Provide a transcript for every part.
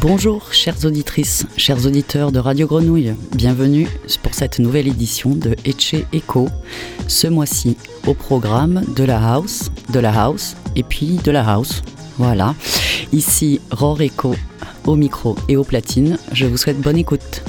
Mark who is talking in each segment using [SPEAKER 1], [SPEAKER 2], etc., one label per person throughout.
[SPEAKER 1] Bonjour chères auditrices, chers auditeurs de Radio Grenouille, bienvenue pour cette nouvelle édition de Etche Echo, ce mois-ci au programme de la house, de la house et puis de la house. Voilà, ici Rorico au micro et aux platines, je vous souhaite bonne écoute.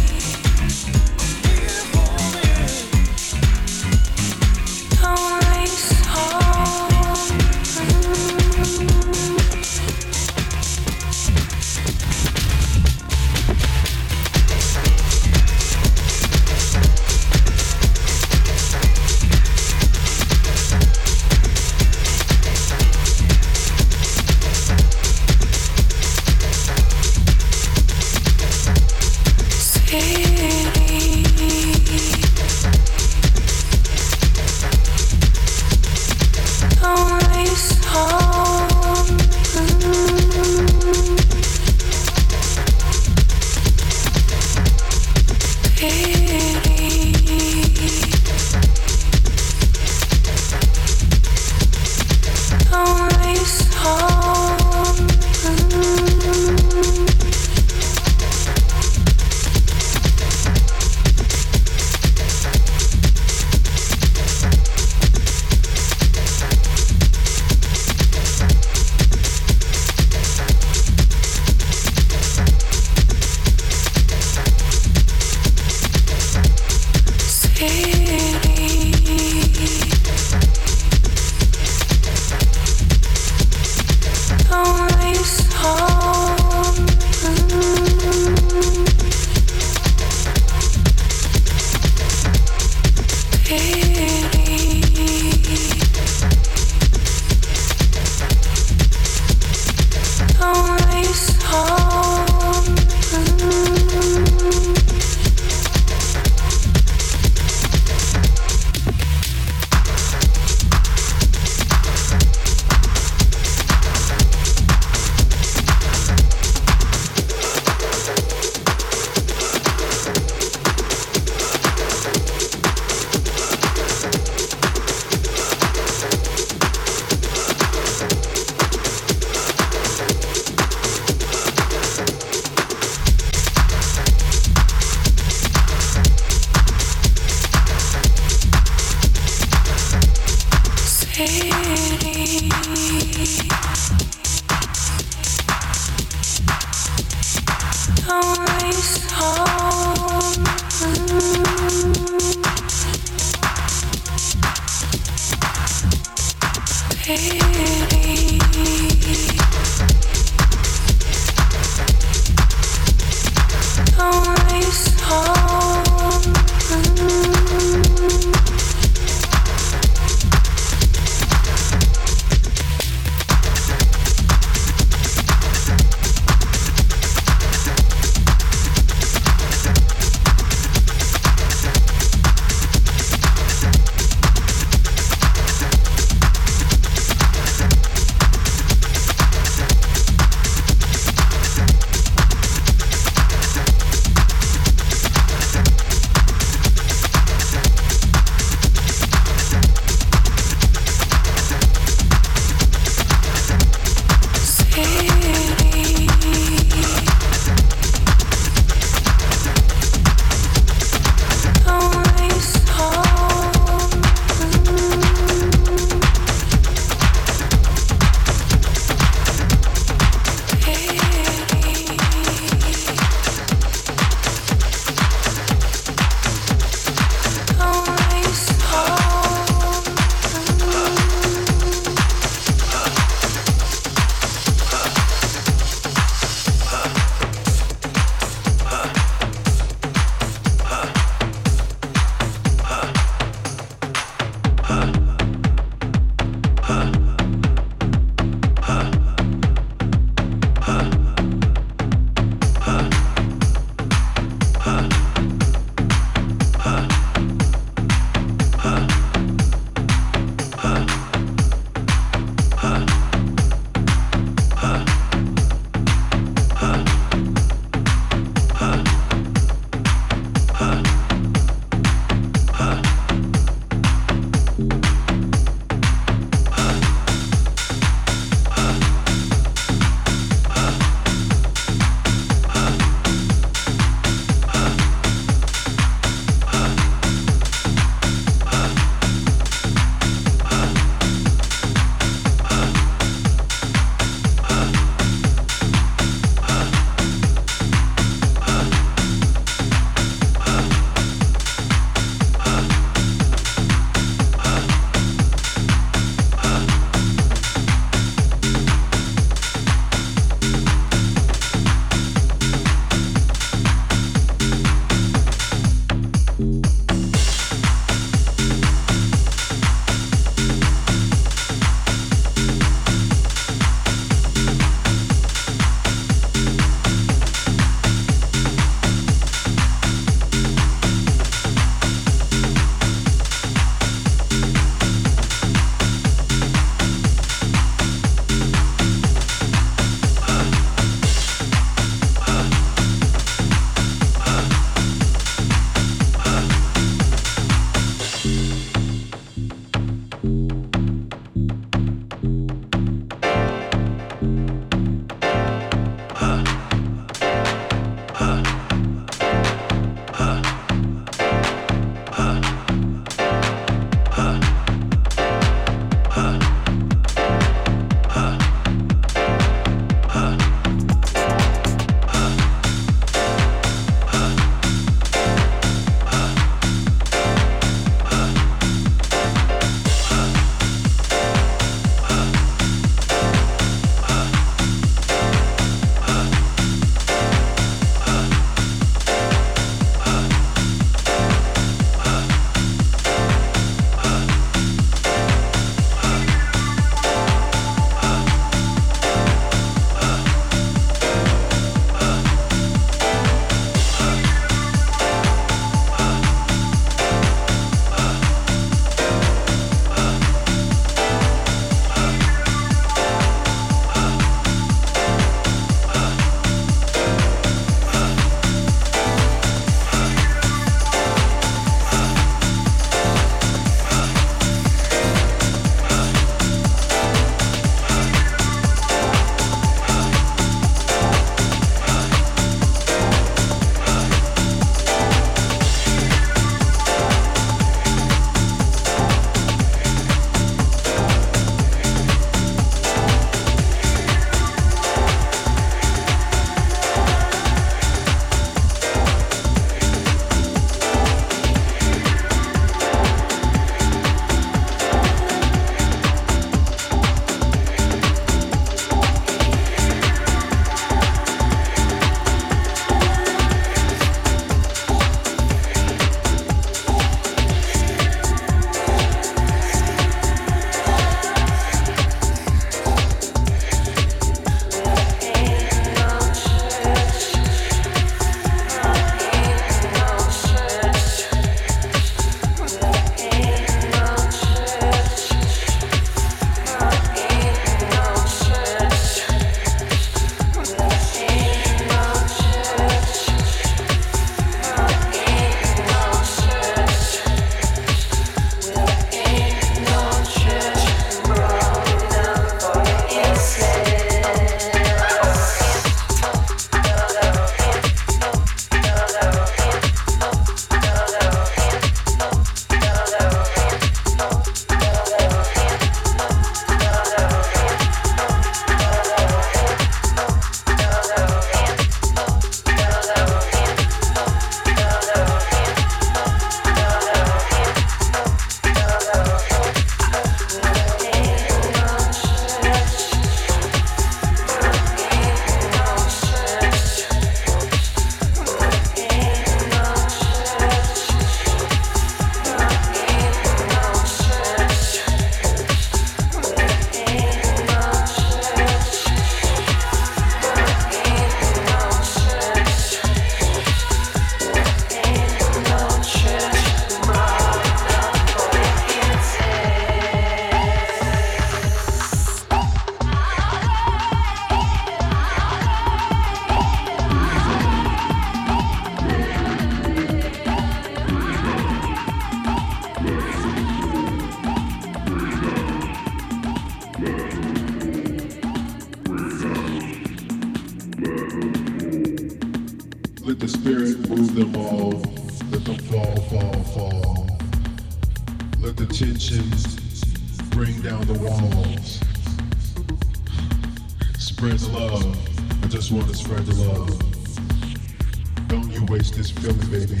[SPEAKER 2] Just want to spread the love. Don't you waste this feeling, baby.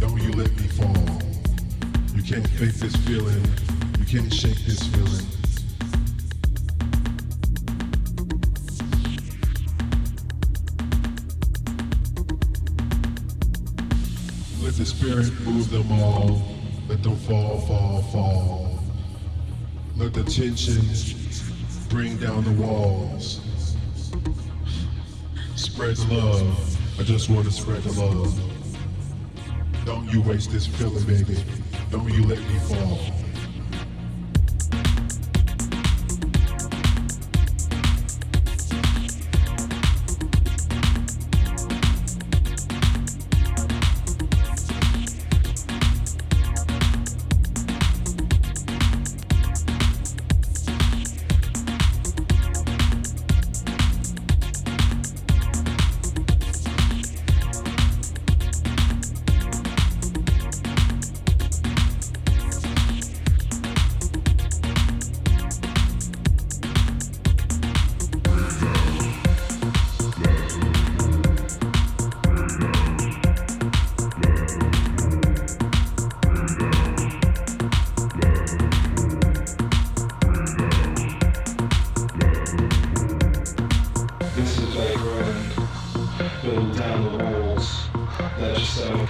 [SPEAKER 2] Don't you let me fall. You can't fake this feeling. You can't shake this feeling. Let the spirit move them all. Let them fall, fall, fall. Let the tension bring down the walls. Spread the love. I just want to spread the love. Don't you waste this feeling, baby. Don't you let me fall.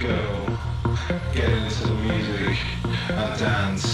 [SPEAKER 3] Go. Get into the music and dance.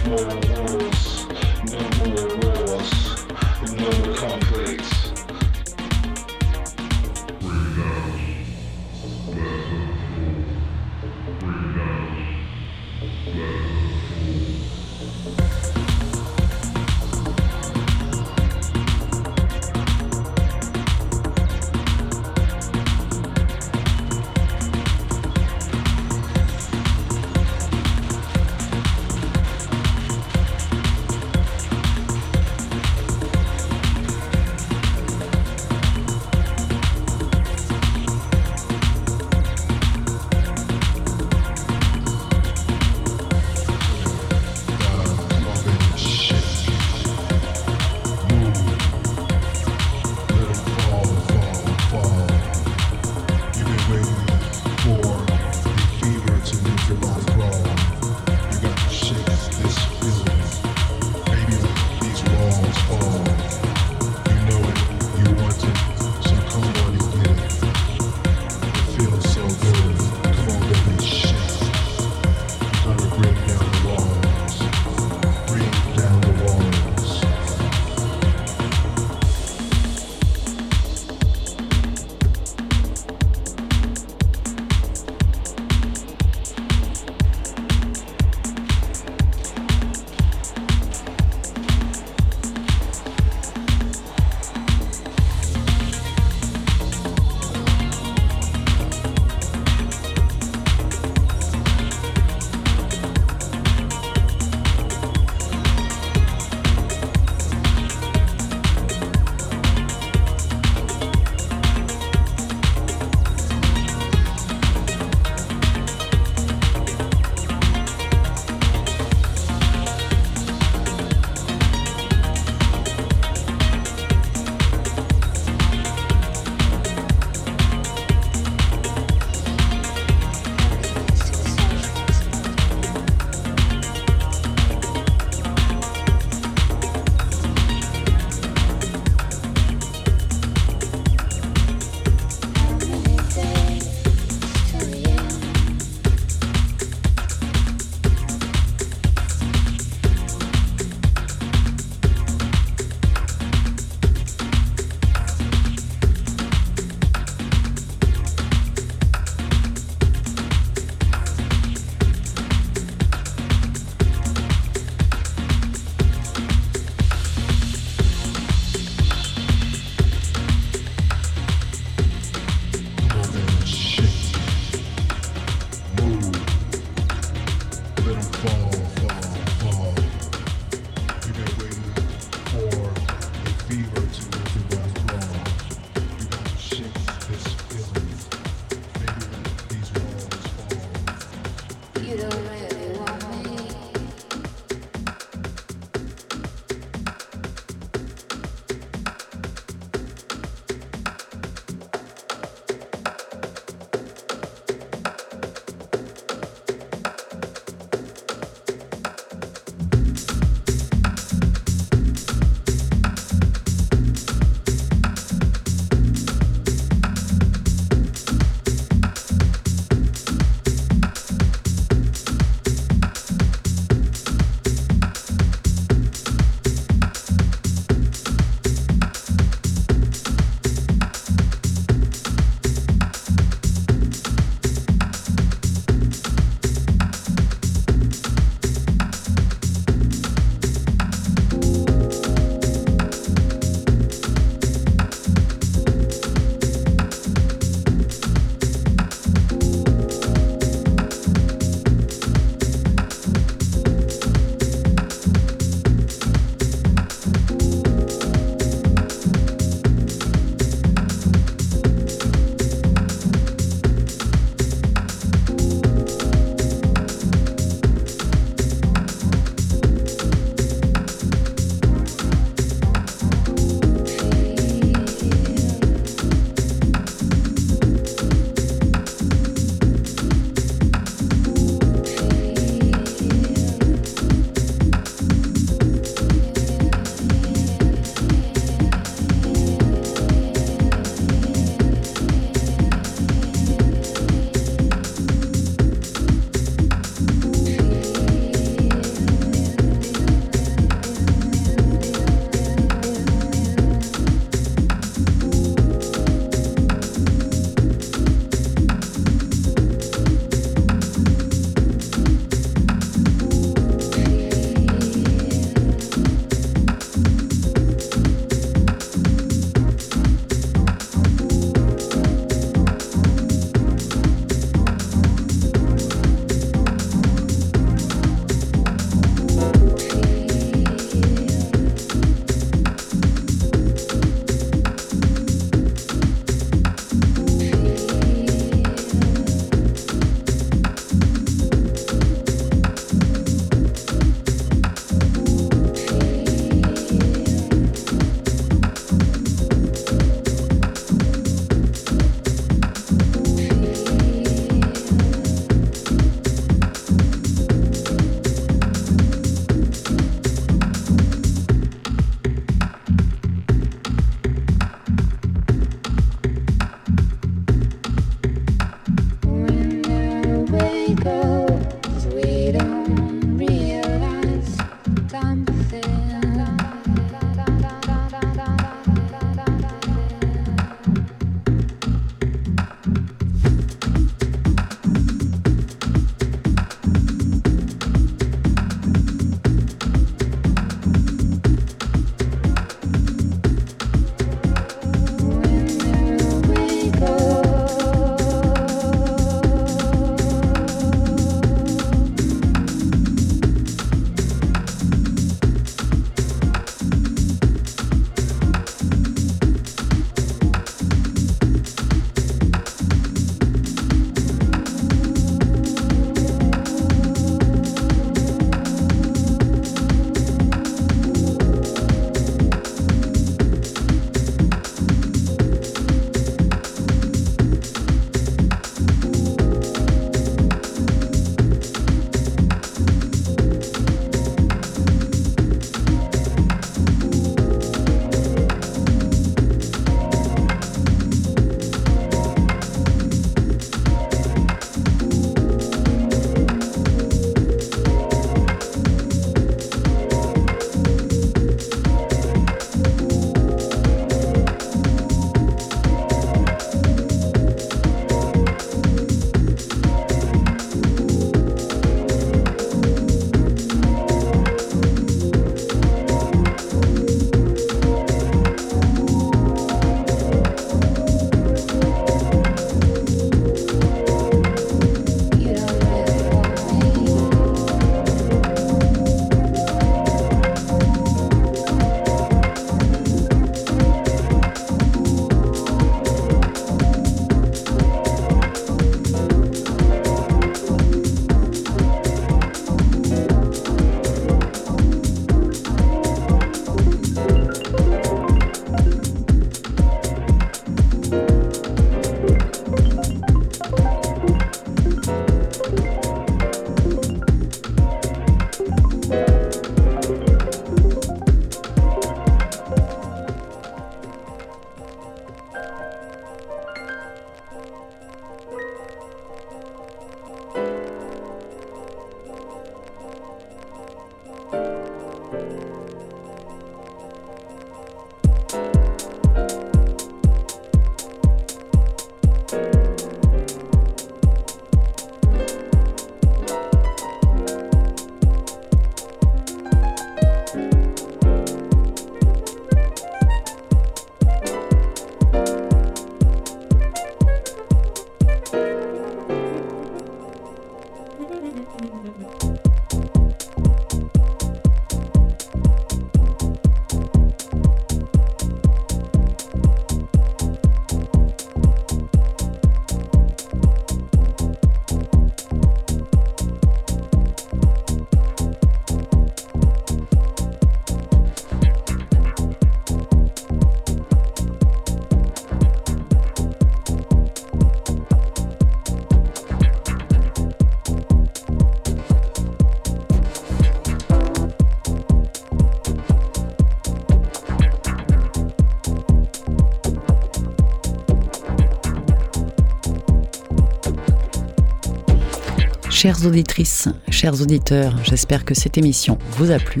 [SPEAKER 1] Chères auditrices, chers auditeurs, j'espère que cette émission vous a plu.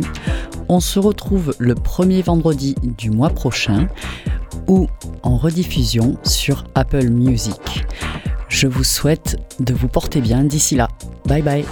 [SPEAKER 1] On se retrouve le premier vendredi du mois prochain ou en rediffusion sur Apple Music. Je vous souhaite de vous porter bien d'ici là. Bye bye